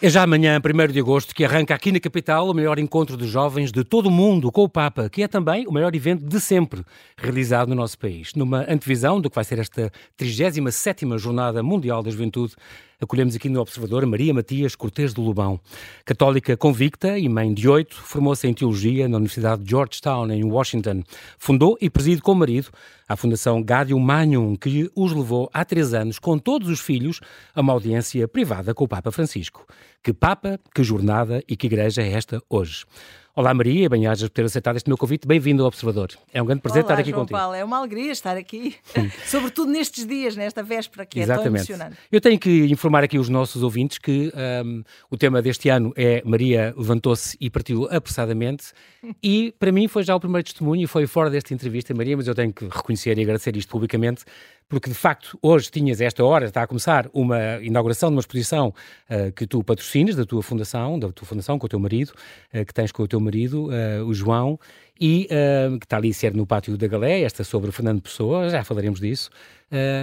É já amanhã, 1 de agosto, que arranca aqui na capital o maior encontro de jovens de todo o mundo com o Papa, que é também o maior evento de sempre realizado no nosso país. Numa antevisão do que vai ser esta 37ª Jornada Mundial da Juventude, acolhemos aqui no Observador Maria Matias Cortês do Lobão. Católica convicta e mãe de oito, formou-se em Teologia na Universidade de Georgetown, em Washington. Fundou e preside com o marido a Fundação Gaudium Magnum, que os levou há três anos, com todos os filhos, a uma audiência privada com o Papa Francisco. Que Papa, que jornada e que igreja é esta hoje? Olá Maria, bem-ajas por ter aceitado este meu convite. Bem-vindo ao Observador. É um grande prazer Olá, estar aqui João contigo. Paulo, é uma alegria estar aqui, sobretudo nestes dias, nesta véspera que Exatamente. é tão emocionante. Eu tenho que informar aqui os nossos ouvintes que um, o tema deste ano é Maria levantou-se e partiu apressadamente e para mim foi já o primeiro testemunho e foi fora desta entrevista, Maria, mas eu tenho que reconhecer e agradecer isto publicamente porque de facto hoje tinhas esta hora, está a começar uma inauguração de uma exposição uh, que tu patrocinas da tua fundação, da tua fundação com o teu marido, uh, que tens com o teu marido, uh, o João, e que está ali ser no pátio da Galé, esta sobre Fernando Pessoa, já falaremos disso.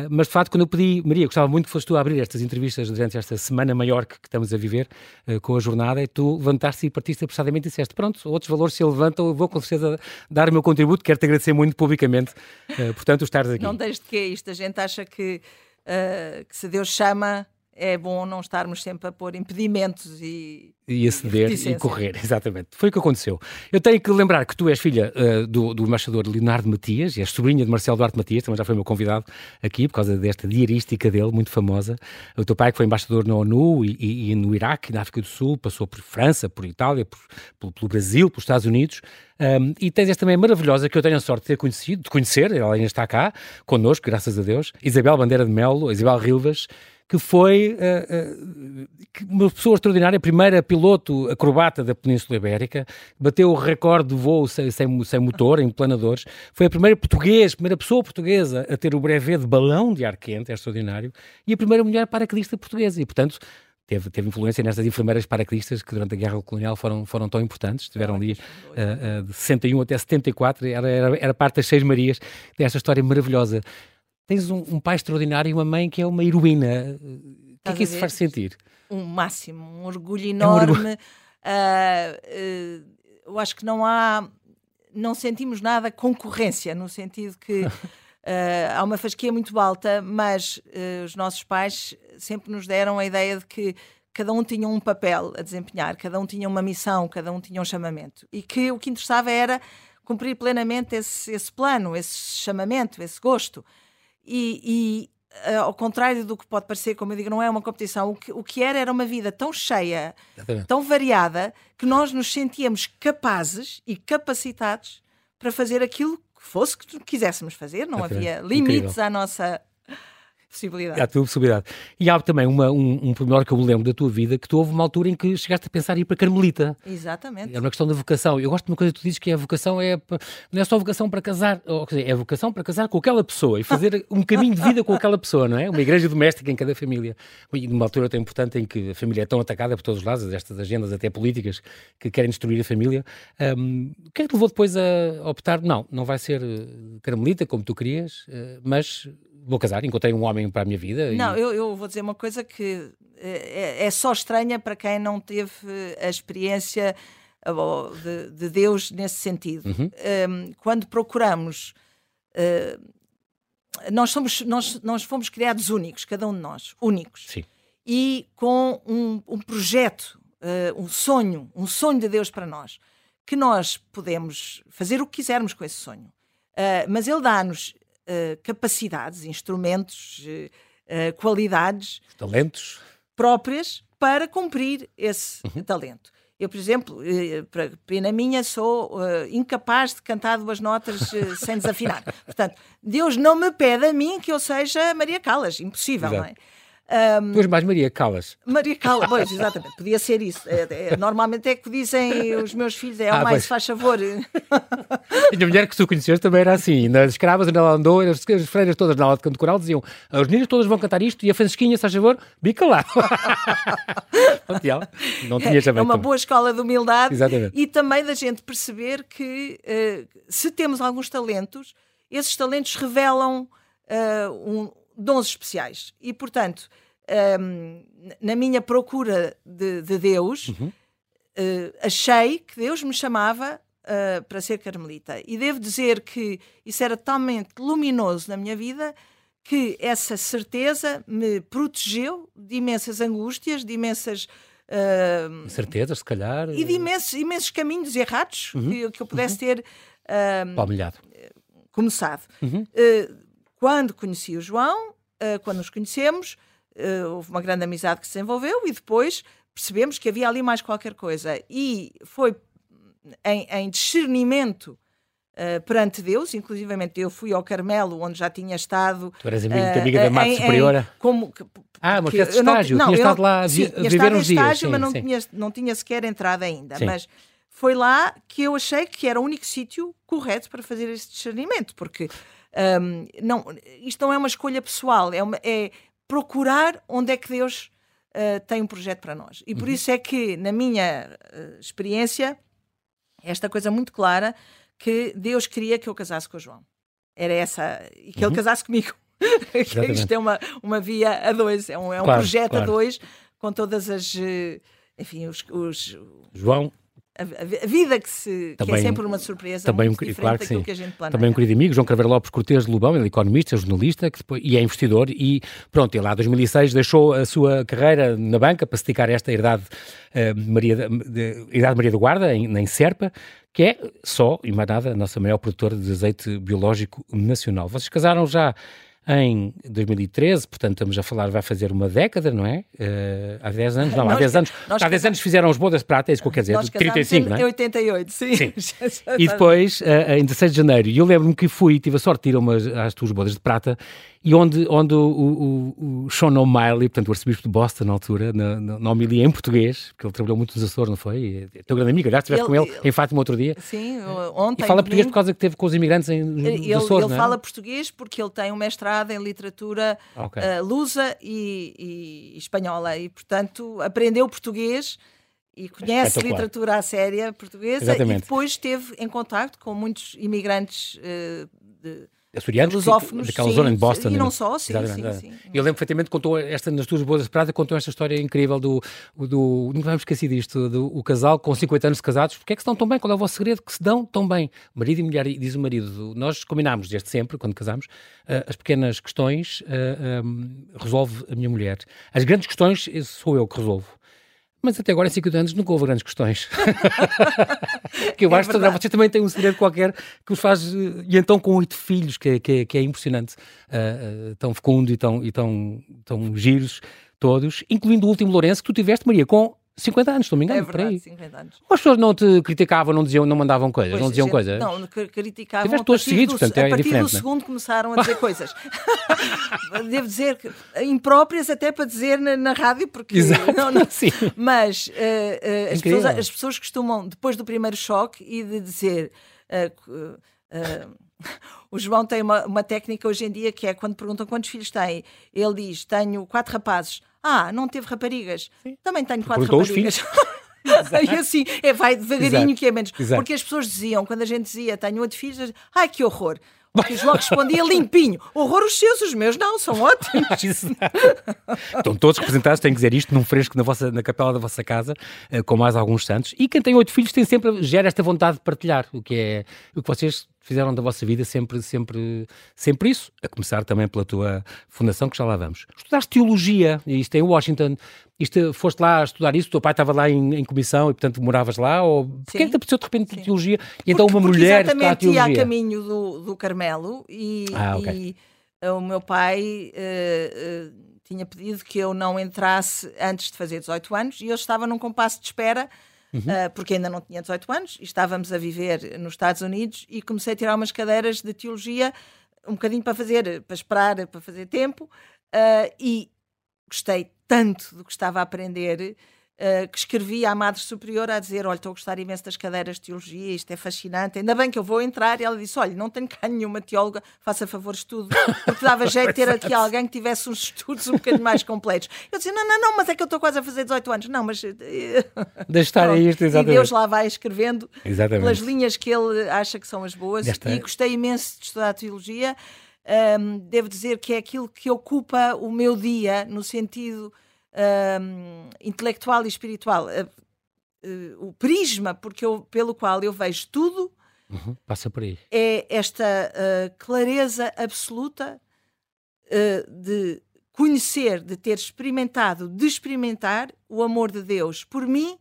mas de facto, quando eu pedi, Maria, gostava muito que fosse tu a abrir estas entrevistas durante esta semana maior que, que estamos a viver com a jornada, e tu levantaste e partiste apressadamente e disseste: Pronto, outros valores se levantam, eu vou com certeza dar o meu contributo, quero-te agradecer muito publicamente, portanto, estares aqui. Não tens de que isto, a gente acha que, uh, que se Deus chama é bom não estarmos sempre a pôr impedimentos e. E aceder e, e correr, exatamente. Foi o que aconteceu. Eu tenho que lembrar que tu és filha uh, do, do embaixador Leonardo Matias, e és sobrinha de Marcelo Duarte Matias, também já foi meu convidado aqui por causa desta diarística dele, muito famosa. O teu pai que foi embaixador na ONU e, e, e no Iraque, na África do Sul, passou por França, por Itália, por, por, pelo Brasil, pelos Estados Unidos. Um, e tens esta também maravilhosa que eu tenho a sorte de ter conhecido, de conhecer, ela ainda está cá, connosco, graças a Deus, Isabel Bandeira de Melo, Isabel Rilvas, que foi uh, uh, uma pessoa extraordinária, a primeira piloto acrobata da Península Ibérica, bateu o recorde de voo sem, sem, sem, motor, em planadores, foi a primeira portuguesa, primeira pessoa portuguesa a ter o brevet de balão de ar quente, é extraordinário, e a primeira mulher paraquedista portuguesa, e portanto teve, teve influência nestas enfermeiras paraquedistas que durante a Guerra Colonial foram, foram tão importantes, estiveram ali uh, de 61 até 74, era, era, era parte das Seis Marias, desta história maravilhosa tens um, um, pai extraordinário e uma mãe que é uma heroína. O que é que isso faz sentir? Um máximo, um orgulho enorme. É um orgulho. Uh, uh, eu acho que não há, não sentimos nada concorrência, no sentido que uh, há uma fasquia muito alta, mas os nossos pais sempre nos deram a ideia de que cada um tinha um papel a desempenhar, cada um tinha uma missão, cada um tinha um chamamento. E que o que interessava era cumprir plenamente esse, esse plano, esse chamamento, esse gosto e, e uh, ao contrário do que pode parecer, como eu digo, não é uma competição, o que, o que era era uma vida tão cheia, Exatamente. tão variada, que nós nos sentíamos capazes e capacitados para fazer aquilo que fosse que quiséssemos fazer, não Exatamente. havia limites Incrível. à nossa possibilidade. A tua possibilidade. E há também uma, um, um pormenor que eu me lembro da tua vida, que tu houve uma altura em que chegaste a pensar em ir para Carmelita. Exatamente. É uma questão da vocação. Eu gosto de uma coisa que tu dizes que é a vocação é, não é só vocação para casar, ou, dizer, é a vocação para casar com aquela pessoa e fazer um caminho de vida com aquela pessoa, não é? Uma igreja doméstica em cada família. E numa altura tão importante em que a família é tão atacada por todos os lados, estas agendas até políticas que querem destruir a família. Um, o que é que te levou depois a optar? Não, não vai ser eh, Carmelita como tu querias, eh, mas vou casar, encontrei um homem para a minha vida. Não, e... eu, eu, vou dizer uma coisa que é, é, só estranha para quem não teve a experiência de, de Deus nesse sentido. Uhum. Um, quando procuramos. Uh, nós, somos, nós, nós fomos criados únicos, cada um de nós, únicos. Sim. E com um, um projeto, uh, um sonho, um sonho de Deus para nós, que nós podemos fazer o que quisermos com esse sonho. Uh, mas Ele dá-nos uh, capacidades, instrumentos, uh, qualidades. Talentos. Próprias para cumprir esse uhum. talento. Eu, por exemplo, para pena minha, sou uh, incapaz de cantar duas notas uh, sem desafinar. Portanto, Deus não me pede a mim que eu seja Maria Callas. Impossível, Exato. não é? Um, tu és mais Maria Calas. Maria Calas, pois, exatamente, podia ser isso. É, é, normalmente é que dizem os meus filhos, é o ah, mais, pois. faz favor. E a mulher que tu conheceste também era assim, nas escravas onde ela andou, as, as freiras todas na aula de canto coral diziam, as meninas todas vão cantar isto e a Francisquinha, se faz favor, bica lá. não tinha é, é uma boa escola de humildade exatamente. e também da gente perceber que uh, se temos alguns talentos, esses talentos revelam uh, um dons especiais. E, portanto, um, na minha procura de, de Deus, uhum. uh, achei que Deus me chamava uh, para ser carmelita. E devo dizer que isso era totalmente luminoso na minha vida que essa certeza me protegeu de imensas angústias, de imensas. Uh, Certezas, se calhar. E de imensos, imensos caminhos errados uhum. que, que, eu pudesse uhum. ter. Uh, começado. Uhum. Uh, quando conheci o João, uh, quando nos conhecemos, houve uma grande amizade que se desenvolveu e depois percebemos que havia ali mais qualquer coisa. E foi em, em discernimento Uh, perante Deus, inclusivamente eu fui ao Carmelo, onde já tinha estado. Tu eras amiga, uh, amiga da Mata Superiora? como, que, ah, mas fizeste estágio, não, tinha estado lá a, sim, viver uns dias. estágio, sim, mas não tinha, não tinha sequer entrado ainda. Sim. Mas foi lá que eu achei que era o único sítio correto para fazer esse discernimento, porque um, não, isto não é uma escolha pessoal, é, uma, é procurar onde é que Deus uh, tem um projeto para nós. E por uhum. isso é que, na minha experiência, esta coisa muito clara que Deus queria que eu casasse com o João. Era essa, e que uhum. ele casasse comigo. Isto é uma, uma via a dois, é um, é um claro, projeto claro. a dois, com todas as. Eh, enfim, os. os João. A, vida que, se, também, que é sempre uma surpresa também muito um, claro que, sim. que a gente. Também um querido amigo, João Craveiro Lopes Cortês de Lubão, ele é economista, jornalista que depois, e é investidor e pronto, ele lá em 2006 deixou a sua carreira na banca para se dedicar a esta herdade, uh, Maria, de, herdade Maria da Guarda, em, em Serpa, que é só, e mais nada, a nossa maior produtora de azeite biológico nacional. Vocês casaram já em 2013, portanto estamos a falar, vai fazer uma década, não é? Uh, há 10 anos, não, há 10 anos, há 10 anos fizeram os bodas de prata, é isso que eu quero dizer, nós 35, não é? Em 88, sim. sim. e depois, uh, em 16 de janeiro, e eu lembro-me que fui, tive a sorte de ir a umas, às tuas bodas de prata, e onde, onde o, o, o Sean O'Malley, portanto o arcebispo de Boston na altura, na, na, na homilia em português, porque ele trabalhou muito nos Açores, não foi? É teu grande amigo, aliás, estiveste com ele, em Fátima outro dia. Sim, ontem. E fala português por causa que teve com os imigrantes em, nos ele, Açores, Ele é? fala português porque ele tem um mestrado em literatura okay. uh, lusa e, e, espanhola e, portanto, aprendeu português e conhece literatura à séria portuguesa Exatamente. e depois esteve em contato com muitos imigrantes uh, de açorianos, lusófonos, daquela sim, zona em Boston. E não só, sim, sim, sim, Eu lembro perfeitamente, contou esta, nas tuas boas de prata, contou esta história incrível do, do não vamos esquecer disto, do o casal com 50 anos de casados, porque é que se dão tão bem? Qual é o vosso segredo? Que se dão tão bem. Marido e mulher, diz o marido, nós combinámos desde sempre, quando casamos, uh, as pequenas questões eh, ehm, resolve a minha mulher. As grandes questões sou eu que resolvo. Mas até agora, em 50 anos, nunca houve grandes questões. que eu é acho que vocês também têm um segredo qualquer que os faz. E então, com oito filhos, que, é, que, é, que é impressionante, uh, uh, tão fecundo e tão, e tão, tão giros todos, incluindo o último Lourenço que tu tiveste, Maria, com 50 anos, se não me engano. É verdade, 50 anos. As pessoas não te criticavam, não diziam, não mandavam coisas, pois, não diziam gente, coisas? Não, criticavam. Tiveste todos seguidos, do, portanto é A partir do segundo começaram a dizer coisas. Devo dizer que impróprias até para dizer na, na rádio, porque... Exato, não, não, sim. Mas uh, uh, as, pessoas, as, pessoas, costumam, depois do primeiro choque e de dizer... Uh, o João tem uma, uma técnica hoje em dia que é quando perguntam quantos filhos tem, ele diz: Tenho quatro rapazes. Ah, não teve raparigas. Sim. Também tenho quatro Perguntou raparigas. Os filhos. e assim, é, vai devagarinho Exato. que é menos. Exato. Porque as pessoas diziam, quando a gente dizia tenho oito filhos, ai que horror. Porque o João respondia limpinho: horror os seus, os meus não, são ótimos. Estão todos representados, têm que dizer isto num fresco na, vossa, na capela da vossa casa, eh, com mais alguns santos. E quem tem oito filhos tem sempre, gera esta vontade de partilhar, o que é o que vocês fizeram da vossa vida sempre, sempre, sempre isso, a começar também pela tua fundação, que já lá vamos. Estudaste teologia, isto é em Washington, isto, foste lá estudar isso, o teu pai estava lá em, em comissão e, portanto, moravas lá? Ou porquê é que te apeteceu de repente Sim. teologia? E então porque, uma porque mulher está a teologia? ia a caminho do, do Carmelo e, ah, okay. e uh, o meu pai uh, uh, tinha pedido que eu não entrasse antes de fazer 18 anos e eu estava num compasso de espera Uhum. Uh, porque ainda não tinha 18 anos e estávamos a viver nos Estados Unidos e comecei a tirar umas cadeiras de teologia um bocadinho para fazer, para esperar, para fazer tempo uh, e gostei tanto do que estava a aprender Uh, que escrevi à Madre Superior a dizer: Olha, estou a gostar imenso das cadeiras de teologia, isto é fascinante. Ainda bem que eu vou entrar. E ela disse: Olha, não tenho cá nenhuma teóloga, faça favor, estudo. Porque dava jeito de ter aqui alguém que tivesse uns estudos um bocadinho mais completos. Eu disse: Não, não, não, mas é que eu estou quase a fazer 18 anos. Não, mas. Eh, Deixa estar aí isto, exatamente. E Deus lá vai escrevendo exatamente. pelas linhas que ele acha que são as boas. Desta... E gostei imenso de estudar teologia. um, devo dizer que é aquilo que ocupa o meu dia no sentido um, intelectual e espiritual. Uh, uh, o prisma porque eu, pelo qual eu vejo tudo uhum, passa por aí. é esta uh, clareza absoluta de conhecer, de ter experimentado, de experimentar o amor de Deus por mim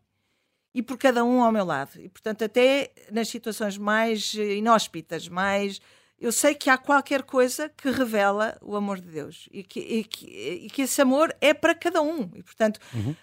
e por cada um ao meu lado. E, portanto, até nas situações mais inóspitas, mais eu sei que há qualquer coisa que revela o amor de Deus e que, e que, e que esse amor é para cada um. E, portanto, uhum.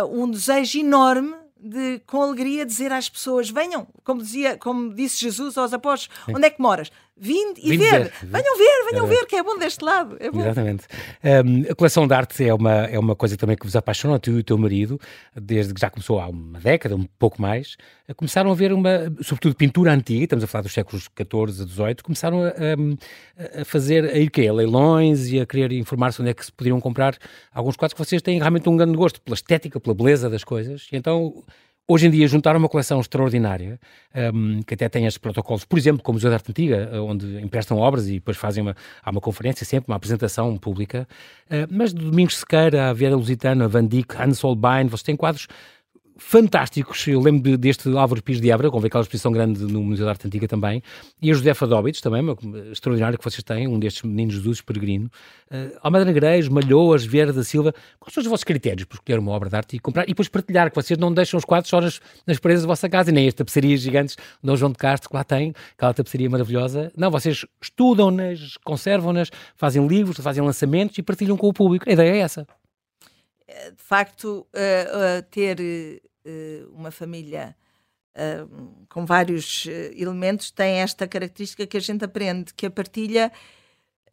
uh, um desejo enorme de, com alegria, dizer às pessoas: venham, como, dizia, como disse Jesus aos apóstolos, Sim. onde é que moras? Vinde e ver. ver. Venham ver, venham ver, que é bom deste lado. É bom. Exatamente. Um, a coleção de arte é uma, é uma coisa também que vos apaixona, tu e o teu marido, desde que já começou há uma década, um pouco mais. Começaram a ver uma, sobretudo pintura antiga, estamos a falar dos séculos XIV a XVIII, começaram a, a, fazer a ir quê? A leilões e a querer informar-se onde é que se poderiam comprar alguns quadros que vocês têm realmente um grande gosto pela estética, pela beleza das coisas. E então Hoje em dia, juntar uma coleção extraordinária, um, que até tem estes protocolos, por exemplo, como o Museu de Arte Antiga, onde emprestam obras e depois fazem uma, há uma conferência, sempre uma apresentação pública, uh, mas de Domingos Sequeira, a Vieira Lusitana, Van Dyck, Hans Holbein, vocês têm quadros fantásticos. Eu lembro deste Álvaro Pires de Évora, com aquela exposição grande no Museu da Arte Antiga também, e a Josefa Dóbitos, também, uma, extraordinária que vocês têm, um destes meninos Jesus peregrino. Uh, Almeida Negreiros, Malhoas, Vieira da Silva, quais são os vossos critérios para escolher uma obra de arte e comprar? E depois partilhar, que vocês não deixam os quadros só nas, nas paredes da vossa casa, e nem as tapeçarias gigantes Dom João de Castro, que lá tem, aquela tapeçaria maravilhosa. Não, vocês estudam-nas, conservam-nas, fazem livros, fazem lançamentos e partilham com o público. A ideia é essa de facto, uh, uh, ter uh, uma família com vários elementos tem esta característica que a gente aprende, que a partilha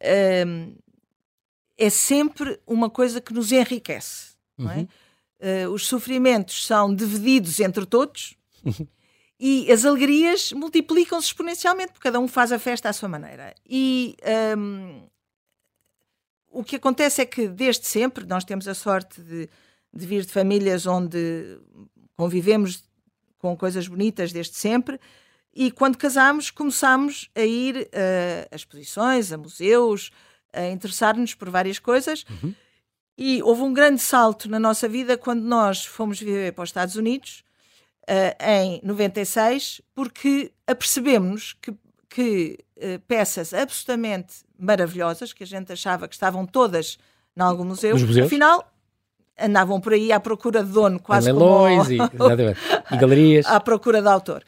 é sempre uma coisa que nos enriquece. É? Uhum. É? os sofrimentos são divididos entre todos. e as alegrias multiplicam-se exponencialmente, porque cada um faz a festa à sua maneira. E um, o que acontece é que, desde sempre, nós temos a sorte de, de vir de famílias onde convivemos com coisas bonitas desde sempre. E quando casamos, começámos a ir uh, a exposições, a museus, a interessar-nos por várias coisas. Uhum. E houve um grande salto na nossa vida quando nós fomos viver para os Estados Unidos, uh, em 96, porque apercebemos que, que uh, peças absolutamente maravilhosas, que a gente achava que estavam todas em algum museu, afinal andavam por aí à procura de dono, quase Leilões como... e, e, galerias. à procura de autor.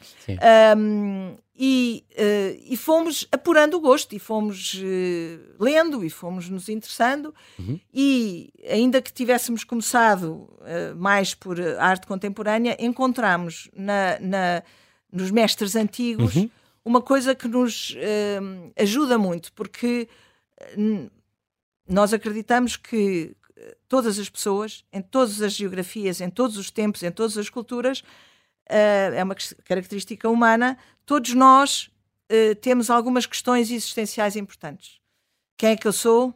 Um, e, uh, e fomos apurando o gosto, e fomos uh, lendo, e fomos nos interessando, uhum. e ainda que tivéssemos começado uh, mais por arte contemporânea, encontramos na, na nos mestres antigos uhum. Uma coisa que nos ajuda muito, porque nós acreditamos que todas as pessoas, em todas as geografias, em todos os tempos, em todas as culturas, uh, é uma característica humana, todos nós uh, temos algumas questões existenciais importantes. Quem é que eu sou?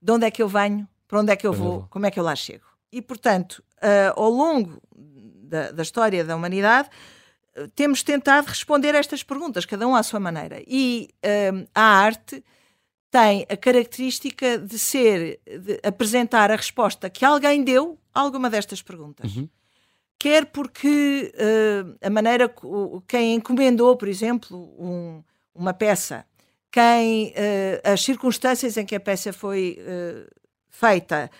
De onde é que eu venho? Para onde é que eu vou? Como é que eu lá chego? E, portanto, uh, ao longo da, da, história da humanidade, temos tentado responder a estas perguntas, cada um à sua maneira. E a arte tem a característica de ser, de apresentar a resposta que alguém deu a alguma destas perguntas. Uhum. Quer porque uh, a maneira, quem encomendou, por exemplo, um, uma peça, quem, uh, as circunstâncias em que a peça foi uh, feita,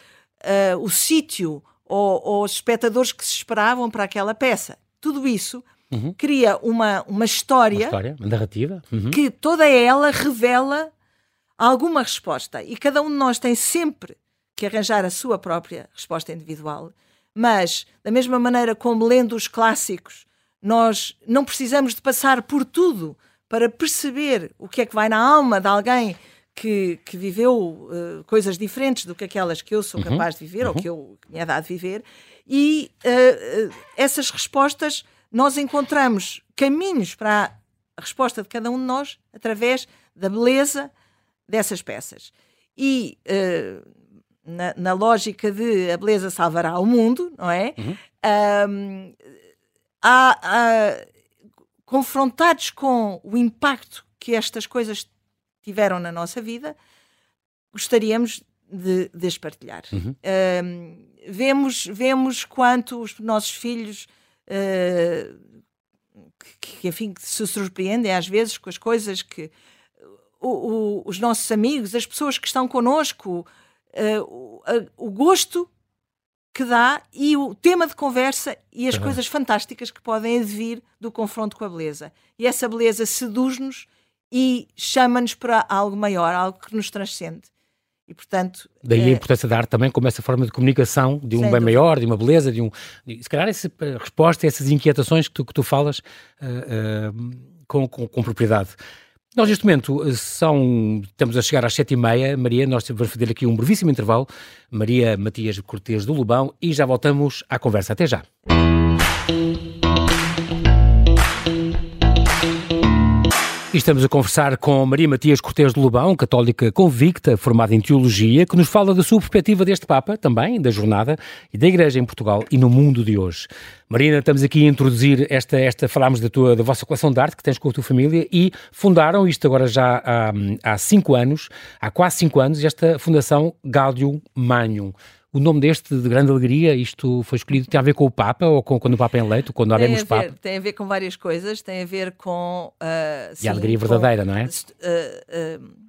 o sítio ou, ou, os espectadores que se esperavam para aquela peça, tudo isso uhum. cria uma, uma história, uma, história, uma narrativa, uhum. que toda ela revela alguma resposta e cada um de nós tem sempre que arranjar a sua própria resposta individual, mas da mesma maneira como lendo os clássicos, nós não precisamos de passar por tudo para perceber o que é que vai na alma de alguém que, que viveu uh, coisas diferentes do que aquelas que eu sou uhum. capaz de viver uhum. ou que, eu, que me é dado viver. E uh, uh, essas respostas, nós encontramos caminhos para a resposta de cada um de nós através da beleza, dessas peças. E uh, na, na, lógica de a beleza salvará o mundo, não é? Uhum. Um, há, há, confrontados com o impacto que estas coisas tiveram na nossa vida, gostaríamos de, de as partilhar. Uhum. Uh, vemos, vemos quanto os nossos filhos uh, que, que, enfim, que se surpreendem às vezes com as coisas que o, o, os nossos amigos, as pessoas que estão connosco, uh, o, o, gosto que dá e o tema de conversa e as uhum. coisas fantásticas que podem advir do confronto com a beleza. E essa beleza seduz-nos e chama-nos para algo maior, algo que nos transcende. E, portanto, Daí a eh, importância da arte também como essa forma de comunicação de um bem dúvida. maior, de uma beleza, de um. Se calhar essa resposta a essas inquietações que tu, que tu falas uh, uh, com, com, com, propriedade. Nós, neste momento, são, estamos a chegar às sete e meia. Maria, nós vamos fazer aqui um brevíssimo intervalo. Maria Matias Cortes do Lubão e já voltamos à conversa. Até já. E estamos a conversar com Maria Matias Cortes de Lobão, católica convicta, formada em Teologia, que nos fala da sua perspectiva deste Papa, também, da jornada e da Igreja em Portugal e no mundo de hoje. Marina, estamos aqui a introduzir esta, esta falámos da, tua, da vossa coleção de arte que tens com a tua família e fundaram, isto agora já há, há cinco anos, há quase cinco anos, esta Fundação Gaudium Magnum o nome deste de grande alegria, isto foi escolhido, tem a ver com o Papa ou com quando o Papa é eleito, quando haremos Papa? Tem a ver com várias coisas, tem a ver com. Uh, sim, e a alegria verdadeira, com, não é? Uh, uh,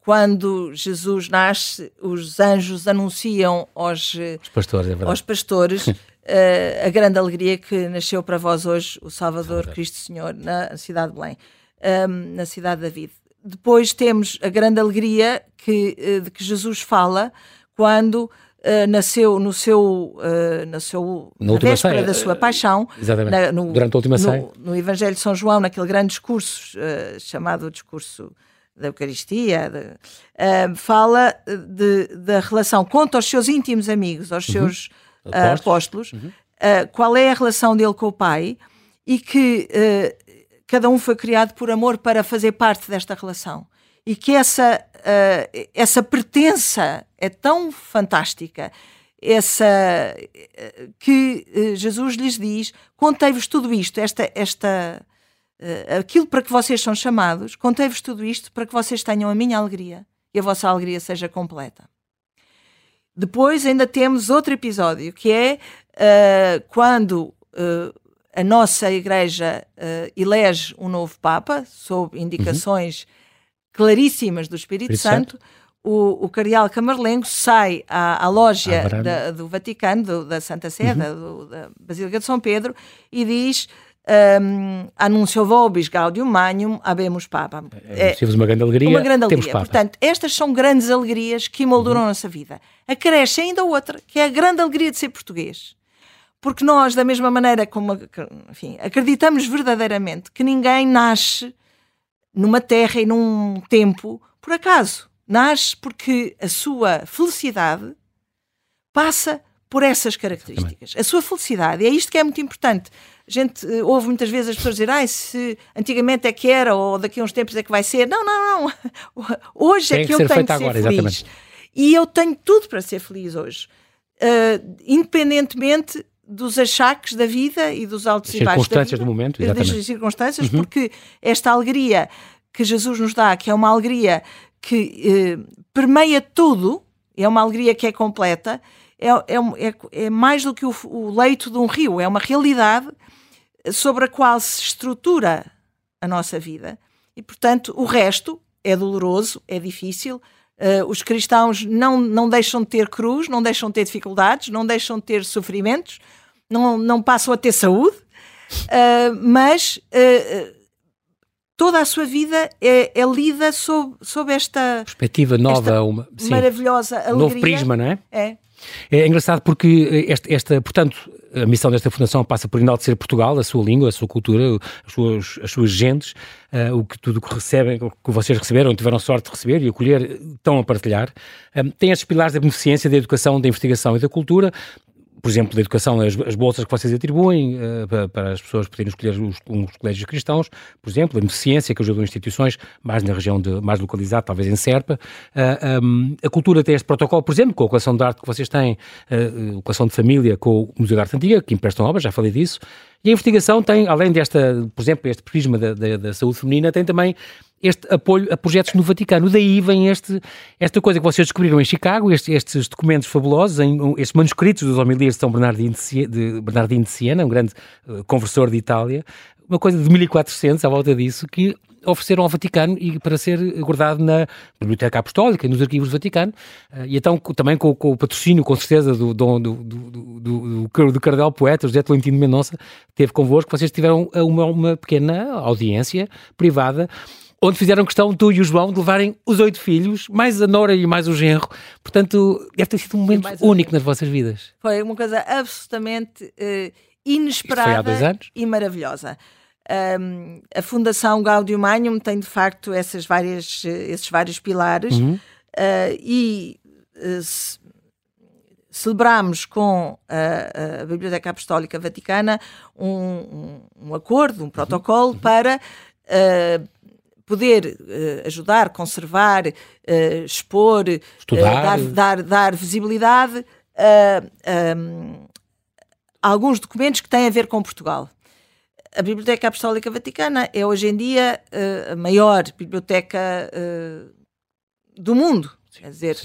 quando Jesus nasce, os anjos anunciam aos, os pastores, é aos pastores a grande alegria que nasceu para vós hoje o Salvador, Salvador. Cristo Senhor na cidade de Belém, um, na cidade de David. Depois temos a grande alegria que, de que Jesus fala quando Uh, nasceu no seu, uh, na, seu, na, na véspera ceia, da sua paixão, na, no, durante a última ceia. No, no, Evangelho de São João, naquele grande discurso uh, chamado Discurso da Eucaristia, de, fala de, da relação, conta aos seus íntimos amigos, aos uhum. seus apóstolos, uhum. qual é a relação dele com o Pai e que cada um foi criado por amor para fazer parte desta relação e que essa, essa pertença é tão fantástica essa uh, que uh, Jesus lhes diz contei-vos tudo isto esta esta aquilo para que vocês são chamados contei-vos tudo isto para que vocês tenham a minha alegria e a vossa alegria seja completa depois ainda temos outro episódio que é quando a nossa igreja elege um novo papa sob indicações uhum claríssimas do Espírito, Espírito Santo, Santo. O, o cardeal Camarlengo sai à, à loja da, do Vaticano, do, da Santa Sé, uhum. da, da Basílica de São Pedro, e diz um, anúncio vobis gaudium magnum habemus papa. É, é uma grande alegria. Uma grande alegria. Portanto, estas são grandes alegrias que emolduram uhum. a nossa vida. Acresce ainda outra, que é a grande alegria de ser português. Porque nós, da mesma maneira como enfim, acreditamos verdadeiramente que ninguém nasce numa terra e num tempo por acaso. Nasce porque a sua felicidade passa por essas características. A sua felicidade, e é isto que é muito importante. A gente uh, ouve muitas vezes as pessoas dizer, ah, se antigamente é que era, ou daqui a uns tempos é que vai ser. Não, não, não. Hoje é Tem é que, que eu tenho que ser agora, feliz. Exatamente. E eu tenho tudo para ser feliz hoje. Uh, independentemente dos achaques da vida e dos altos e baixos circunstâncias do momento, exatamente. das circunstâncias, uhum. porque esta alegria que Jesus nos dá, que é uma alegria que eh, permeia tudo, é uma alegria que é completa, é, é, é, é mais do que o, o, leito de um rio, é uma realidade sobre a qual se estrutura a nossa vida. E, portanto, o resto é doloroso, é difícil. Uh, os cristãos não, não deixam de ter cruz, não deixam de ter dificuldades, não deixam de ter sofrimentos, não, não passam a ter saúde, uh, mas uh, toda a sua vida é, é lida sob, sob esta perspectiva nova, uma, sim, maravilhosa alegria. Novo prisma, não é? É. É engraçado porque esta, esta, portanto, a missão desta fundação passa por enaltecer Portugal, a sua língua, a sua cultura, as suas, as suas gentes, uh, o que tudo que recebem, o que vocês receberam, tiveram sorte de receber e acolher, estão a partilhar. Um, ah, tem estes pilares da beneficência, da educação, da investigação e da cultura, por exemplo, da educação, as, as bolsas que vocês atribuem uh, para, para, as pessoas poderem escolher os, uns colégios cristãos, por exemplo, a ciência que ajudam instituições mais na região de, mais localizada, talvez em Serpa. Uh, eh, um, a cultura tem este protocolo, por exemplo, com a coleção de arte que vocês têm, uh, a coleção de família com o Museu de Arte Antiga, que emprestam obras, já falei disso. E a investigação tem, além desta, por exemplo, este prisma da, da, da saúde feminina, tem também este apoio a projetos no Vaticano. Daí vem este, esta coisa que vocês descobriram em Chicago, estes, estes documentos fabulosos, em, estes manuscritos dos homilias de São Bernardino de, de, Bernardino de Siena, um grande uh, conversor de Itália, uma coisa de 1400 à volta disso, que ofereceram ao Vaticano e para ser guardado na Biblioteca Apostólica, nos arquivos do Vaticano, uh, e então também com, com, o patrocínio, com certeza, do, do, do, do, do, do Cardeal Poeta, José Tolentino Mendonça, teve convosco, vocês tiveram uma, uma pequena audiência privada onde fizeram questão, tu e o João, de levarem os oito filhos, mais a Nora e mais o genro. Portanto, deve ter sido um momento único nas vossas vidas. Foi uma coisa absolutamente uh, inesperada e maravilhosa. Um, a Fundação Gaudium Magnum tem de facto essas várias, esses vários pilares uhum. uh, e uh, ce celebramos com a, a, Biblioteca Apostólica Vaticana um, um, um acordo, um protocolo uhum. para poder uh, ajudar, conservar, uh, expor, uh, dar, dar, dar, visibilidade a um, alguns documentos que têm a ver com Portugal. A Biblioteca Apostólica Vaticana é hoje em dia a maior biblioteca do mundo. Quer dizer,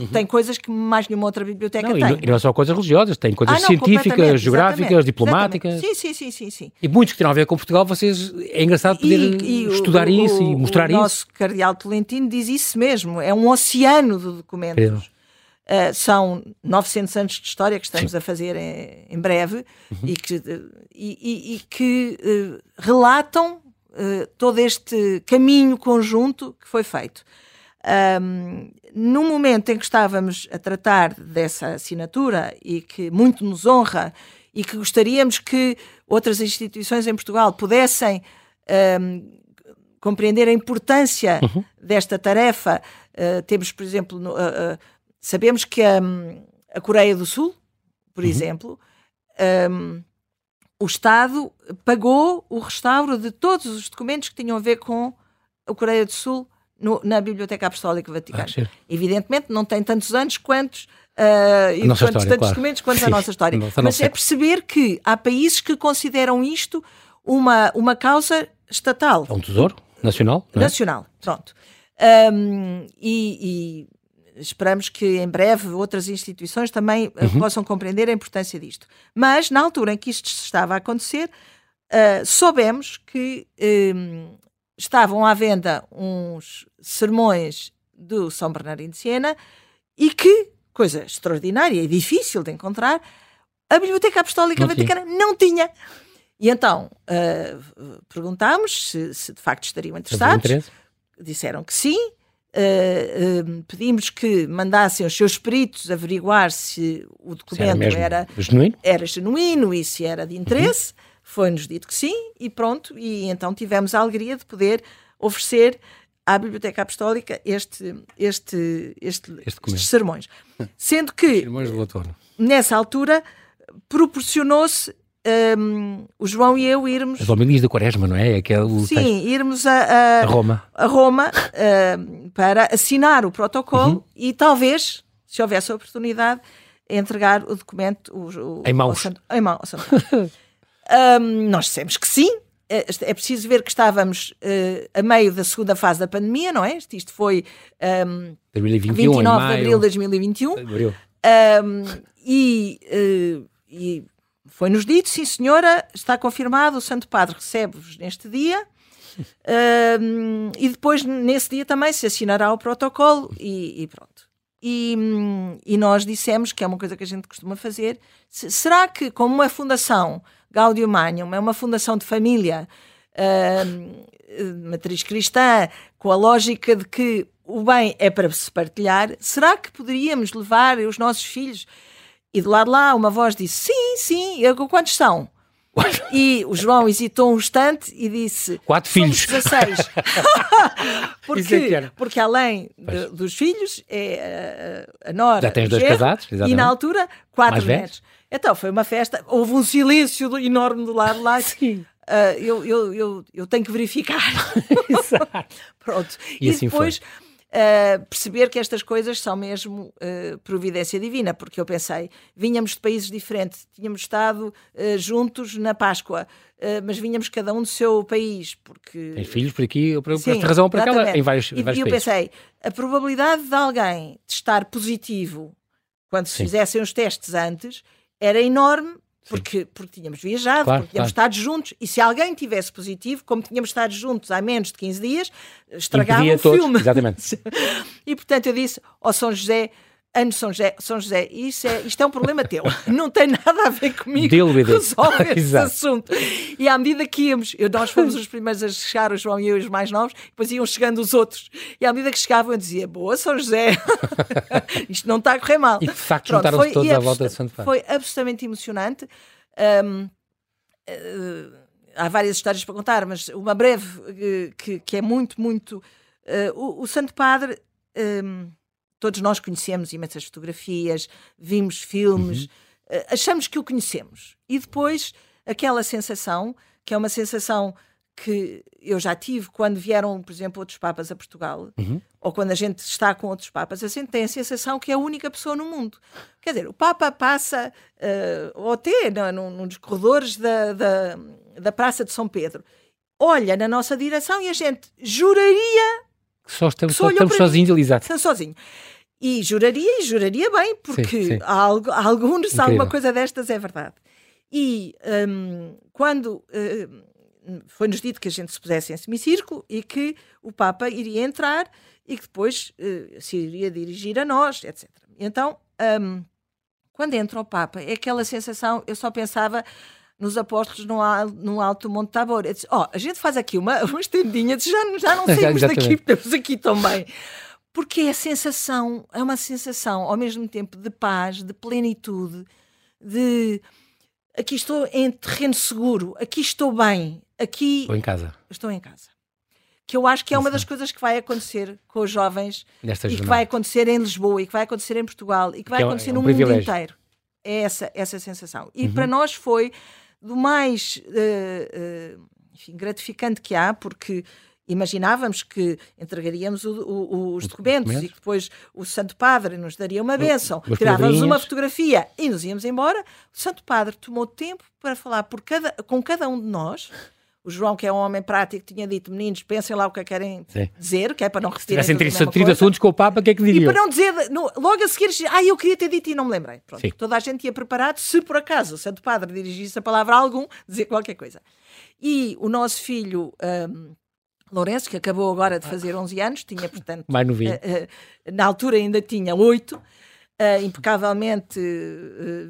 Uhum. Tem coisas que mais nenhuma outra biblioteca não, tem. E não é só coisas religiosas, tem coisas ah, não, científicas, geográficas, exatamente, diplomáticas. Exatamente. Sim, sim, sim, sim, E muitos que têm a ver com Portugal, vocês é engraçado poder e, e estudar o, isso o, e mostrar o isso. O nosso cardeal Tolentino diz isso mesmo, é um oceano de documentos. Uh, são 900 anos de história que estamos Sim. a fazer em, em breve uhum. e que, e, e que uh, relatam uh, todo este caminho conjunto que foi feito. Um, no momento em que estávamos a tratar dessa assinatura e que muito nos honra e que gostaríamos que outras instituições em Portugal pudessem um, compreender a importância uhum. desta tarefa, uh, temos, por exemplo, no, uh, uh, sabemos que a, a, Coreia do Sul, por uhum. exemplo, um, o Estado pagou o restauro de todos os documentos que tinham a ver com a Coreia do Sul no, na Biblioteca Apostólica Vaticana. Ah, Evidentemente, não tem tantos anos quantos. Uh, e quantos tantos claro. documentos quanto Sim. a nossa história. Nossa, Mas é perceber que há países que consideram isto uma, uma causa estatal. É um tesouro nacional? É? Nacional, pronto. Um, e, e, esperamos que em breve outras instituições também ah, uhum. possam compreender a importância disto. Mas na altura em que isto estava a acontecer, uh, soubemos que um, estavam à venda uns sermões do São Bernardino de Siena e que, coisa extraordinária e difícil de encontrar, a Biblioteca Apostólica não Vaticana tinha. não tinha. E então uh, perguntámos se, se, de facto estariam interessados. Disseram que sim. Uh, uh, pedimos que mandassem os seus peritos averiguar se o documento se era, era, genuíno? era genuíno e se era de interesse. Uhum. Foi-nos dito que sim, e pronto, e então tivemos a alegria de poder oferecer à Biblioteca Apostólica este, este, este, este estes sermões. Sendo que, nessa altura, proporcionou-se um, o João e eu irmos. As homilias da Quaresma, não é? é o Sim, texto. irmos a, a, a, Roma, a Roma uh, para assinar o protocolo uhum. e talvez, se houvesse a oportunidade, entregar o documento o, o, em mãos. Santo, em mãos Um, nós dissemos que sim. É, é preciso ver que estávamos uh, a meio da segunda fase da pandemia, não é? Isto foi um, 2021, 29 de abril de 2021. Abril. Um, e, uh, e foi-nos dito, sim senhora, está confirmado, o Santo Padre recebe-vos neste dia. E depois, nesse dia também, se assinará o protocolo e, e pronto. E, e, nós dissemos que é uma coisa que a gente costuma fazer. será que, como uma fundação Gaudium Magnum é uma fundação de família, uh, matriz cristã, com a lógica de que o bem é para se partilhar, será que poderíamos levar os nossos filhos? E de lá de lá uma voz disse: Sim, sim, eu, quantos são? E o João hesitou um instante e disse: Quatro filhos. 16. porque, é porque além de, dos filhos, é a, a Nora. Já tens dois casados, exatamente. E na altura, quatro netos. Então foi uma festa, houve um silêncio enorme do lado lá. Sim. Uh, eu, eu, eu, eu tenho que verificar. Exato. Pronto. E, e assim depois. Uh, perceber que estas coisas são mesmo uh, providência divina, porque eu pensei, vinhamos de países diferentes, tínhamos estado juntos na Páscoa, mas vinhamos cada um do seu país, porque... Tem filhos por aqui, por, Sim, esta razão por aquela, em vários, e, vários e eu países. pensei, a probabilidade de alguém de estar positivo quando se Sim. fizessem os testes antes era enorme porque, porque tínhamos viajado, claro, porque tínhamos claro. estado juntos, e se alguém tivesse positivo, como tínhamos estado juntos há menos de 15 dias, estragava o filme. Exatamente. e portanto eu disse ao São José, Ano São José, São José isso é, isto é um problema teu, não tem nada a ver comigo. Deal with Resolve esse assunto. E à medida que íamos, eu, nós fomos os primeiros a chegar, o João e eu, os mais novos, depois iam chegando os outros. E à medida que chegavam, eu dizia: Boa, São José, isto não está a correr mal. E de facto juntaram-se todos à volta de Santo Padre. Foi absolutamente emocionante. Um, uh, eh, há várias histórias para contar, mas uma breve uh, que, que, é muito, muito. Uh, o, o, Santo Padre. Um, todos nós conhecemos imensas fotografias, vimos filmes, uhum. uh, achamos que o conhecemos. E depois aquela sensação, que é uma sensação que eu já tive quando vieram, por exemplo, outros papas a Portugal, uhum. ou quando a gente está com outros papas, a gente tem a sensação que é a única pessoa no mundo. Quer dizer, o Papa passa, uh, ou até no, num dos corredores da, da, da Praça de São Pedro, olha na nossa direção e a gente juraria só estamos, só estamos sozinhos exato. Estamos sozinhos. E juraria, e juraria bem, porque sim, sim. Há, alguns, alguma coisa destas é verdade. E um, quando uh, foi-nos dito que a gente se pusesse em semicírculo e que o Papa iria entrar e que depois uh, se iria dirigir a nós, etc. Então, um, quando entra o Papa, é aquela sensação, eu só pensava nos apóstolos no, no alto Monte Tabor. Eu disse, ó, oh, a gente faz aqui uma, uma estendinha, já, já não saímos daqui, estamos aqui também. Porque é a sensação, é uma sensação ao mesmo tempo de paz, de plenitude, de aqui estou em terreno seguro, aqui estou bem, aqui estou em casa. Estou em casa. Que eu acho que é uma das coisas que vai acontecer com os jovens Nesta e jornada. que vai acontecer em Lisboa e que vai acontecer em Portugal e que vai que é acontecer é um no privilégio. mundo inteiro. É essa, essa sensação. E uhum. para nós foi do mais uh, uh, enfim, gratificante que há, porque imaginávamos que entregaríamos o, o, os documentos, documentos, e que depois o Santo Padre nos daria uma bênção, tirávamos uma fotografia e nos íamos embora. O Santo Padre tomou tempo para falar cada, com cada um de nós. O João, que é um homem prático, tinha dito: meninos, pensem lá o que é querem Sim. dizer, que é para não repetirem. Se tivessem 30 assuntos com o Papa, o que é que diriam? E para não dizer, no, logo a seguir, ah, eu queria ter dito e não me lembrei. Pronto, toda a gente ia preparado, se por acaso o Santo Padre dirigisse a palavra a algum, dizer qualquer coisa. E o nosso filho. Um, Lourenço, que acabou agora de fazer 11 anos, tinha, portanto, Mais novinho. Uh, uh, na altura ainda tinha 8, uh, impecavelmente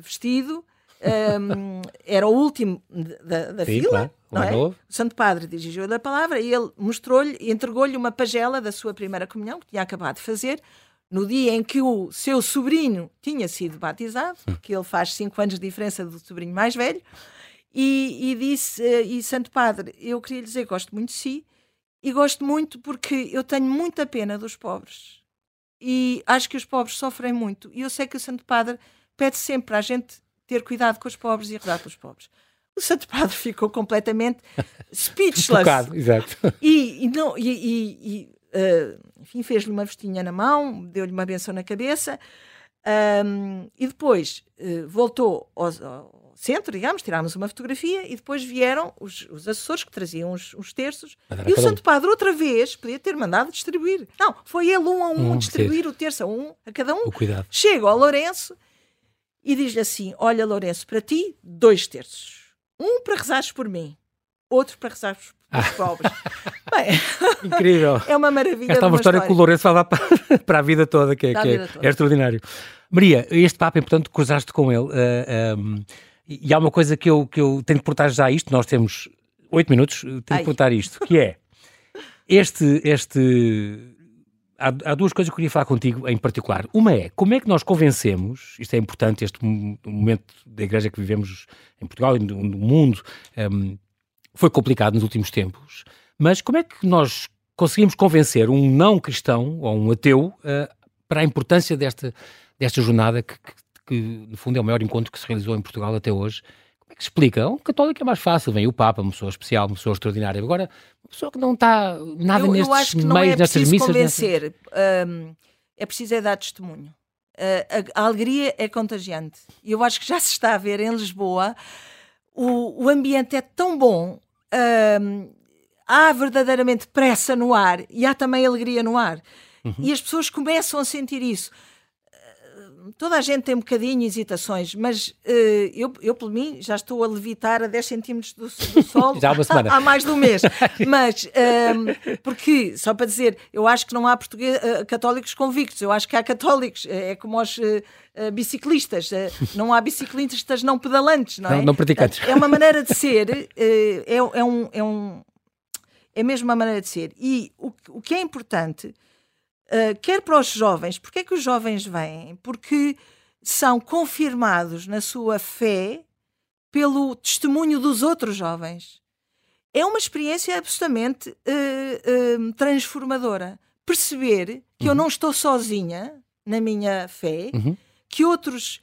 vestido, um, era o último da, da Sim, fila. Claro. Não é? O Santo Padre dirigiu-lhe a palavra e ele mostrou-lhe, entregou-lhe uma pagela da sua primeira comunhão, que tinha acabado de fazer, no dia em que o seu sobrinho tinha sido batizado, hum. porque ele faz 5 anos de diferença do sobrinho mais velho, e, e disse, e Santo Padre, eu queria lhe dizer que gosto muito de si, e gosto muito porque eu tenho muita pena dos pobres. E acho que os pobres sofrem muito. E eu sei que o Santo Padre pede sempre a gente ter cuidado com os pobres e rezar pelos pobres. O Santo Padre ficou completamente speechless. Tocado, exato. E, e, não, e, e uh, enfim, fez-lhe uma vestinha na mão, deu-lhe uma benção na cabeça. Um, e depois uh, voltou aos, centro, digamos, tirámos uma fotografia e depois vieram os, os assessores que traziam os, os terços e o Santo Padre outra vez podia ter mandado distribuir. Não, foi ele um a um, um distribuir o terço a um a cada um. O cuidado. Chega ao Lourenço e diz-lhe assim: Olha, Lourenço, para ti, dois terços. Um para rezares por mim, outro para rezares pelos ah. pobres. Bem, incrível. É uma maravilha. Esta é uma história, história, que o Lourenço vai para, para a vida toda, que, é, que é, é, extraordinário. Maria, este Papa, é portanto, cruzaste com ele. Uh, eh, um, ehm, e há uma coisa que eu, que eu tenho que portar já isto, nós temos oito minutos, tenho Ai. que portar isto, que é este, este há, há, duas coisas que eu queria falar contigo em particular. Uma é, como é que nós convencemos, isto é importante, este momento da igreja que vivemos em Portugal e no, mundo, um, foi complicado nos últimos tempos, mas como é que nós conseguimos convencer um não cristão ou um ateu uh, para a importância desta, desta jornada que, que que no fundo é o maior encontro que se realizou em Portugal até hoje, é que explica? Um católico é mais fácil, vem o Papa, uma pessoa especial, uma pessoa extraordinária. Agora, uma pessoa que não está nada eu, nestes eu acho que não meios, é nestas missas. Convencer. Nessas... Um, é preciso é dar testemunho. A, a, alegria é contagiante. E eu acho que já se está a ver em Lisboa. O, o ambiente é tão bom. Um, há verdadeiramente pressa no ar e há também alegria no ar. Uhum. E as pessoas começam a sentir isso toda a gente tem um bocadinho hesitações, mas uh, eu, eu, por mim, já estou a levitar a 10 centímetros do, do sol há, há, mais de um mês. mas, um, ehm, porque, só para dizer, eu acho que não há português, uh, católicos convictos, eu acho que há católicos, é como os uh, biciclistas, não há biciclistas não pedalantes, não é? Não, não praticantes. É uma maneira de ser, é, é, um, é, um, é mesmo uma maneira de ser. E o, o que é importante uh, quer para os jovens. Porque é que os jovens vêm? Porque são confirmados na sua fé pelo testemunho dos outros jovens. É uma experiência absolutamente uh, uh, transformadora. Perceber que uhum. eu não estou sozinha na minha fé, uhum. que outros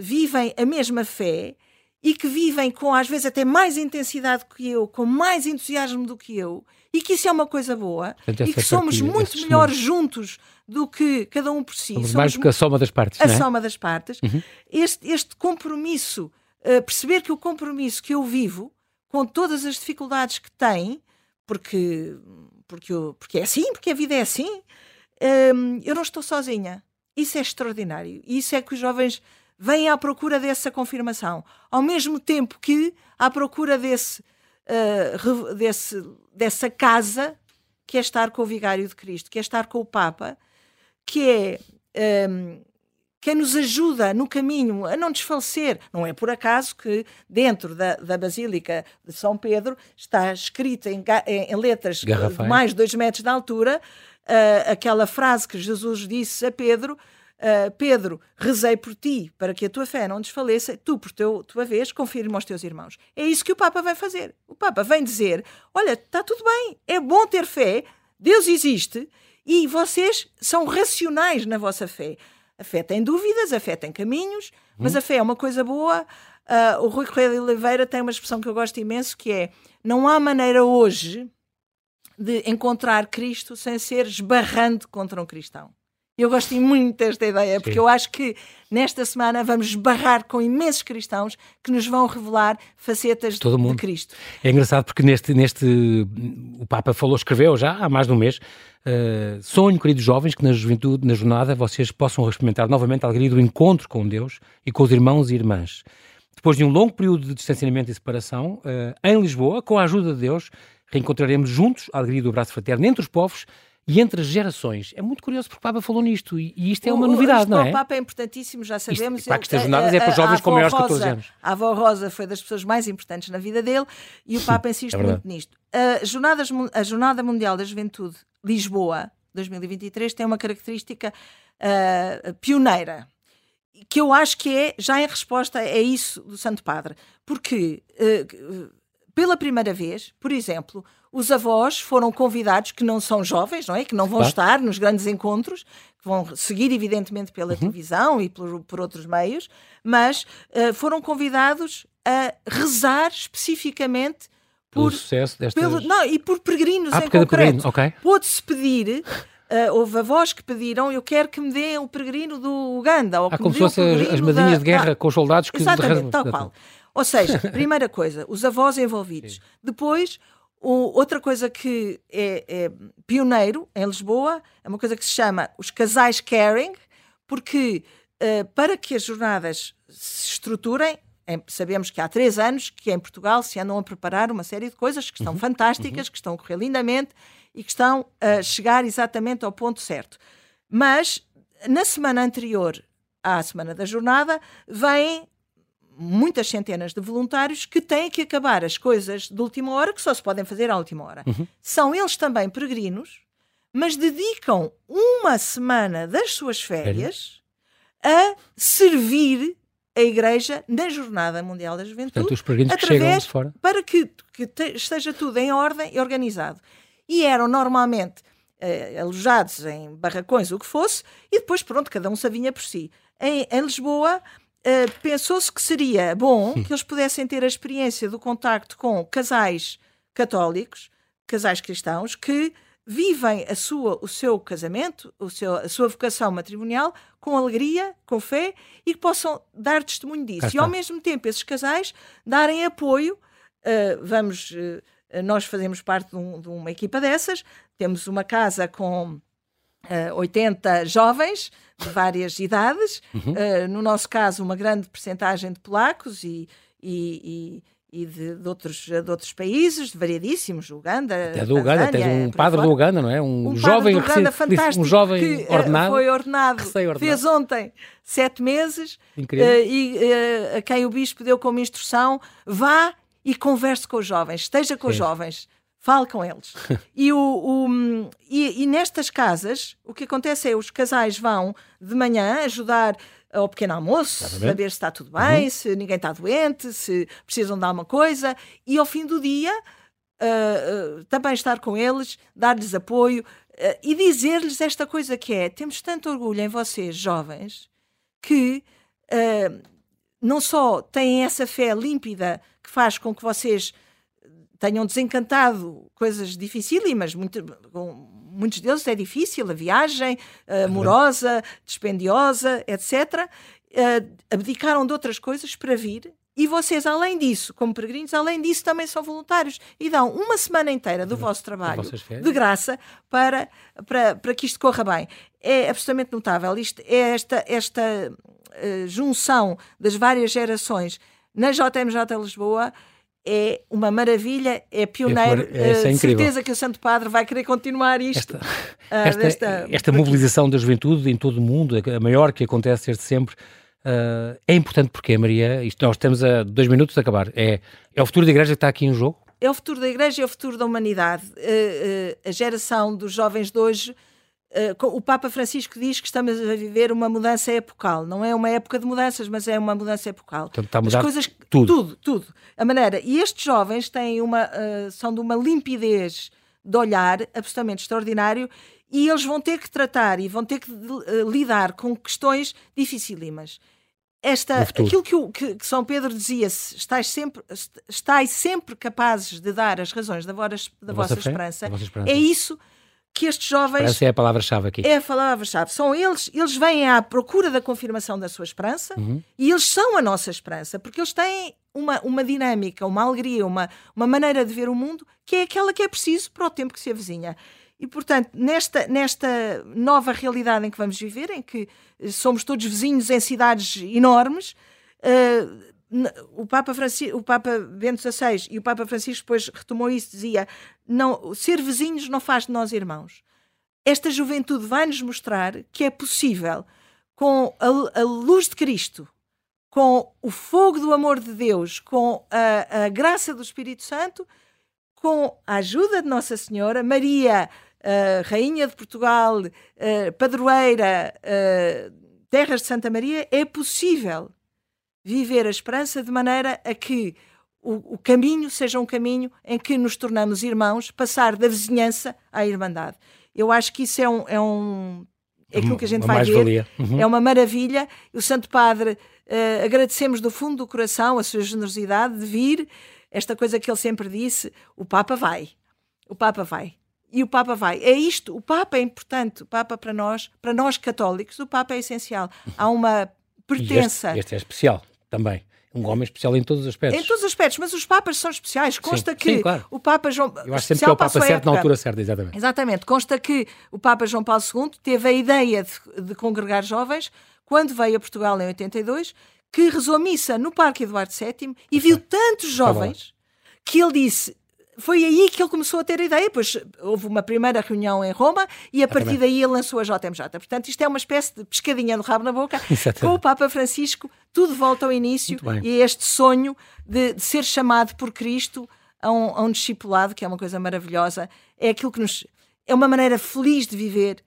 vivem a mesma fé e que vivem com, às vezes, até mais intensidade que eu, com mais entusiasmo do que eu, e que isso é uma coisa boa, Portanto, e que somos partilha, muito melhores juntos do que cada um por si. Somos, somos mais do que a soma das partes. A é? soma das partes. Uhum. Este, este compromisso, uh, perceber que o compromisso que eu vivo, com todas as dificuldades que tem, porque, porque, eu, porque é assim, porque a vida é assim, uh, eu não estou sozinha. Isso é extraordinário. E isso é que os jovens vêm à procura dessa confirmação, ao mesmo tempo que à procura desse, uh, desse, dessa casa que é estar com o Vigário de Cristo, que é estar com o Papa, que é um, ehm, quem nos ajuda no caminho a não desfalecer. Não é por acaso que dentro da, da Basílica de São Pedro está escrita em, em, letras de mais de dois metros de altura uh, aquela frase que Jesus disse a Pedro Uh, Pedro, rezei por ti para que a tua fé não desfaleça, tu, por teu, tua vez, confirma aos teus irmãos. É isso que o Papa vai fazer. O Papa vem dizer: olha, está tudo bem, é bom ter fé, Deus existe e vocês são racionais na vossa fé. A fé tem dúvidas, a fé tem caminhos, mas hum. a fé é uma coisa boa. Uh, o Rui Correia de Oliveira tem uma expressão que eu gosto imenso que é: não há maneira hoje de encontrar Cristo sem ser esbarrando contra um cristão. Eu gosto muito desta ideia, porque Sim. eu acho que nesta semana vamos esbarrar com imensos cristãos que nos vão revelar facetas Todo de, mundo. de Cristo. É engraçado porque neste, neste o Papa falou, escreveu já há mais de um mês, uh, sonho, queridos jovens, que na juventude, na jornada, vocês possam experimentar novamente a alegria do encontro com Deus e com os irmãos e irmãs. Depois de um longo período de distanciamento e separação, uh, em Lisboa, com a ajuda de Deus, reencontraremos juntos a alegria do abraço fraterno entre os povos e entre as gerações. É muito curioso porque o Papa falou nisto e, e isto é uma o, novidade, não é? O Papa é importantíssimo, já sabemos. Isto, para que estas jornadas é para jovens com maiores de 14 anos. A avó Rosa foi das pessoas mais importantes na vida dele e o Papa insiste é muito nisto. A, jornadas, a Jornada Mundial da Juventude Lisboa 2023 tem uma característica uh, pioneira que eu acho que é já em resposta a isso do Santo Padre, porque uh, pela primeira vez, por exemplo, os avós foram convidados, que não são jovens, não é? Que não vão claro. estar nos grandes encontros, que vão seguir, evidentemente, pela uhum. televisão e por, por, outros meios, mas uh, foram convidados a rezar especificamente por, pelo sucesso destas... Pelo, não, e por peregrinos ah, em concreto. Okay. Pôde-se pedir Uh, houve avós que pediram eu quero que me dê o peregrino do Uganda. Ou ah, como se fossem as madrinhas da... de guerra com os soldados que... Exatamente, tal qual. Ou seja, primeira coisa, os avós envolvidos. Sim. Depois, o, outra coisa que é, é, pioneiro em Lisboa é uma coisa que se chama os casais caring, porque uh, para que as jornadas se estruturem, em, sabemos que há três anos que em Portugal se andam a preparar uma série de coisas que estão uhum. fantásticas, uhum. que estão a correr lindamente e que estão a chegar exatamente ao ponto certo. Mas na semana anterior à semana da jornada, vêm muitas centenas de voluntários que têm que acabar as coisas de última hora, que só se podem fazer à última hora. Uhum. São eles também peregrinos, mas dedicam uma semana das suas férias a servir a Igreja na Jornada Mundial da Juventude. Portanto, os peregrinos através, que chegam de fora. Para que, que te, esteja tudo em ordem e organizado. E eram normalmente uh, alojados em barracões, o que fosse, e depois, pronto, cada um se avinha por si. Em, em Lisboa, uh, pensou-se que seria bom que eles pudessem ter a experiência do contacto com casais católicos, casais cristãos, que vivem a sua, o seu casamento, o seu, a sua vocação matrimonial com alegria, com fé e que possam dar testemunho disso. E ao mesmo tempo, esses casais darem apoio. Uh, vamos, uh, nós fazemos parte de, um, de, uma equipa dessas, temos uma casa com uh, 80 jovens de várias idades, uhum. uh, no nosso caso, uma grande percentagem de polacos e, e, e de, de, outros, de outros países, de variadíssimos, Uganda. Até do Uganda, tens um padre do Uganda, não é? Um, um jovem Uganda fantástico, um jovem que, eh, ordenado. Foi ordenado, ordenado, fez ontem sete meses. Uh, e uh, a quem o bispo deu como instrução: vá e converse com os jovens, esteja com Sim. os jovens. Fale com eles. e, o, o e, e nestas casas, o que acontece é os casais vão de manhã ajudar ao pequeno almoço, Exatamente. saber se está tudo bem, uhum. se ninguém está doente, se precisam de alguma coisa, e ao fim do dia uh, uh, também estar com eles, dar-lhes apoio uh, e dizer-lhes esta coisa que é: temos tanto orgulho em vocês, jovens, que não só têm essa fé límpida que faz com que vocês tenham desencantado coisas dificílimas, muito, muitos deles é difícil, a viagem, amorosa, dispendiosa, etc. Uh, abdicaram de outras coisas para vir e vocês, além disso, como peregrinos, além disso, também são voluntários e dão uma semana inteira do vosso trabalho de graça para, para, para que isto corra bem. É absolutamente notável. Isto é esta, esta uh, junção das várias gerações na JMJ Lisboa é uma maravilha, é pioneiro. É, é, certeza que o Santo Padre vai querer continuar isto. Esta, uh, esta, desta, esta mobilização da juventude em todo o mundo, a maior que acontece desde sempre, uh, é importante porque, Maria, isto, nós temos a dois minutos de acabar. É, é o futuro da Igreja que está aqui em jogo? É o futuro da Igreja e é o futuro da humanidade. Uh, a geração dos jovens de hoje Uh, o Papa Francisco diz que estamos a viver uma mudança epocal. Não é uma época de mudanças, mas é uma mudança epocal. Portanto, está a mudar As coisas, tudo. Tudo, tudo. A maneira. E estes jovens têm uma, uh, são de uma limpidez de olhar absolutamente extraordinário e eles vão ter que tratar e vão ter que uh, lidar com questões dificílimas. Esta, aquilo que, o, que, que, São Pedro dizia, estáis sempre, estáis sempre capazes de dar as razões da, vossa, da vossa, vossa esperança, vossa esperança, é isso que estes jovens. Essa é a palavra-chave aqui. É a palavra-chave. São eles, eles vêm à procura da confirmação da sua esperança uhum. e eles são a nossa esperança, porque eles têm uma, uma dinâmica, uma alegria, uma, uma maneira de ver o mundo que é aquela que é preciso para o tempo que se avizinha. E, portanto, nesta, nesta nova realidade em que vamos viver, em que somos todos vizinhos em cidades enormes, uh, o Papa, Francisco, o Papa Bento XVI e o Papa Francisco depois retomou isso, dizia, não, ser vizinhos não faz de nós irmãos. Esta juventude vai-nos mostrar que é possível, com a, a, luz de Cristo, com o fogo do amor de Deus, com a, a graça do Espírito Santo, com a ajuda de Nossa Senhora, Maria, Rainha de Portugal, padroeira, terras de Santa Maria, é possível viver a esperança de maneira a que o, o, caminho seja um caminho em que nos tornamos irmãos, passar da vizinhança à irmandade. Eu acho que isso é um. É, um, é aquilo que a gente vai ver. Uhum. É uma maravilha. O Santo Padre, uh, agradecemos do fundo do coração a sua generosidade de vir. Esta coisa que ele sempre disse: o Papa vai. O Papa vai. E o Papa vai. É isto. O Papa é importante. O Papa para nós, para nós católicos, o Papa é essencial. Há uma pertença. Este, este é especial também. Um homem especial em todos os aspectos. Em todos os aspectos, mas os Papas são especiais. Consta sim, que sim, claro. o Papa João. Eu acho sempre que é o Papa certo na altura certa, exatamente. Exatamente. Consta que o Papa João Paulo II teve a ideia de, de congregar jovens quando veio a Portugal em 82, que rezou missa no Parque Eduardo VII e viu tantos jovens que ele disse: foi aí que ele começou a ter a ideia. Pois houve uma primeira reunião em Roma e a partir daí ele lançou a JMJ. Portanto, isto é uma espécie de pescadinha do rabo na boca com o Papa Francisco. Tudo volta ao início e é este sonho de, de, ser chamado por Cristo a um, a um discipulado, que é uma coisa maravilhosa. É aquilo que nos. É uma maneira feliz de viver.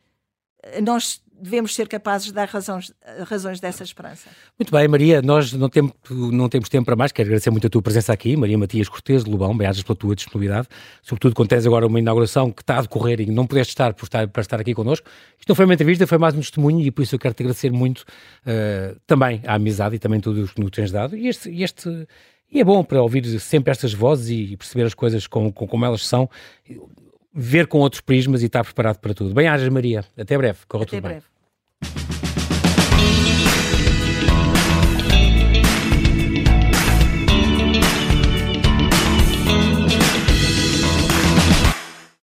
Nós devemos ser capazes de dar razões, razões dessa esperança. Muito bem, Maria, nós não, temos não temos tempo para mais, quero agradecer muito a tua presença aqui, Maria Matias Cortês de Lobão, bem pela tua disponibilidade, sobretudo quando tens agora uma inauguração que está a decorrer e não pudeste estar, por estar para estar aqui connosco. Isto não foi uma entrevista, foi mais um testemunho e por isso eu quero te agradecer muito uh, também a amizade e também tudo o que nos tens dado. E este, este e é bom para ouvir sempre estas vozes e perceber as coisas como, como elas são, ver com outros prismas e estar preparado para tudo. Bem-ajas, Maria. Até breve. Corra Até tudo breve. bem.